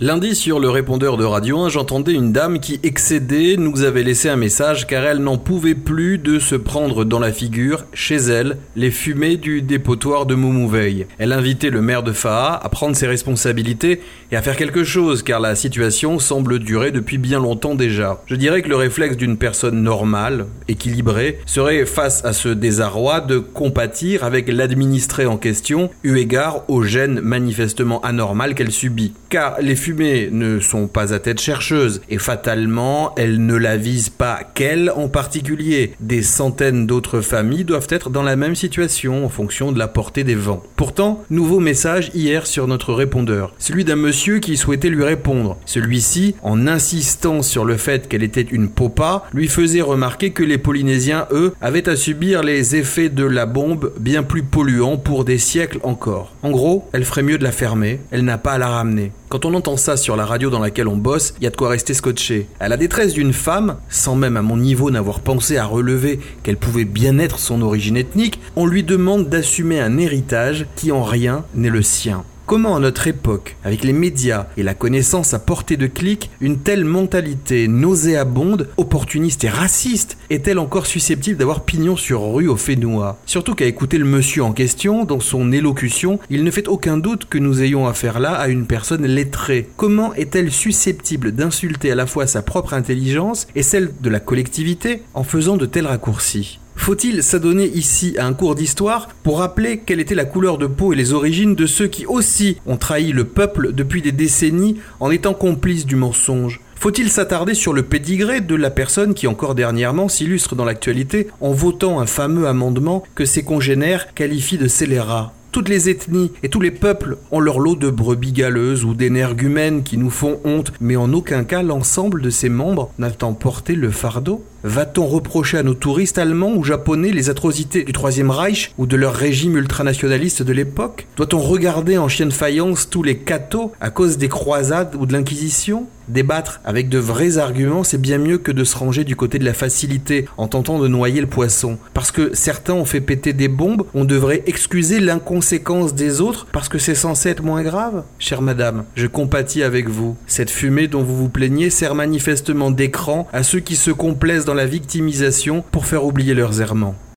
Lundi, sur le répondeur de Radio 1, j'entendais une dame qui, excédée, nous avait laissé un message car elle n'en pouvait plus de se prendre dans la figure, chez elle, les fumées du dépotoir de Moumouveil. Elle invitait le maire de Faha à prendre ses responsabilités et à faire quelque chose car la situation semble durer depuis bien longtemps déjà. Je dirais que le réflexe d'une personne normale, équilibrée, serait face à ce désarroi de compatir avec l'administré en question, eu égard aux gènes manifestement anormales qu'elle subit. Car ne sont pas à tête chercheuse et fatalement elles ne la visent pas qu'elle en particulier. Des centaines d'autres familles doivent être dans la même situation en fonction de la portée des vents. Pourtant, nouveau message hier sur notre répondeur, celui d'un monsieur qui souhaitait lui répondre. Celui-ci, en insistant sur le fait qu'elle était une popa, lui faisait remarquer que les Polynésiens, eux, avaient à subir les effets de la bombe bien plus polluants pour des siècles encore. En gros, elle ferait mieux de la fermer, elle n'a pas à la ramener. Quand on entend ça sur la radio dans laquelle on bosse, il y a de quoi rester scotché. À la détresse d'une femme, sans même à mon niveau n'avoir pensé à relever qu'elle pouvait bien être son origine ethnique, on lui demande d'assumer un héritage qui en rien n'est le sien. Comment à notre époque, avec les médias et la connaissance à portée de clic, une telle mentalité nauséabonde, opportuniste et raciste est-elle encore susceptible d'avoir pignon sur rue au Fénois? Surtout qu'à écouter le monsieur en question, dans son élocution, il ne fait aucun doute que nous ayons affaire là à une personne lettrée. Comment est-elle susceptible d'insulter à la fois sa propre intelligence et celle de la collectivité en faisant de tels raccourcis? Faut-il s'adonner ici à un cours d'histoire pour rappeler quelle était la couleur de peau et les origines de ceux qui aussi ont trahi le peuple depuis des décennies en étant complices du mensonge? Faut-il s'attarder sur le pédigré de la personne qui encore dernièrement s'illustre dans l'actualité en votant un fameux amendement que ses congénères qualifient de scélérat? Toutes les ethnies et tous les peuples ont leur lot de brebis galeuses ou d'énergumènes qui nous font honte, mais en aucun cas l'ensemble de ces membres n'a-t-on porté le fardeau Va-t-on reprocher à nos touristes allemands ou japonais les atrocités du Troisième Reich ou de leur régime ultranationaliste de l'époque? Doit-on regarder en chien de faïence tous les cathos à cause des croisades ou de l'Inquisition? Débattre avec de vrais arguments, c'est bien mieux que de se ranger du côté de la facilité en tentant de noyer le poisson. Parce que certains ont fait péter des bombes, on devrait excuser l'inconséquence des autres parce que c'est censé être moins grave? Chère madame, je compatis avec vous. Cette fumée dont vous vous plaignez sert manifestement d'écran à ceux qui se complaisent dans la victimisation pour faire oublier leurs errements.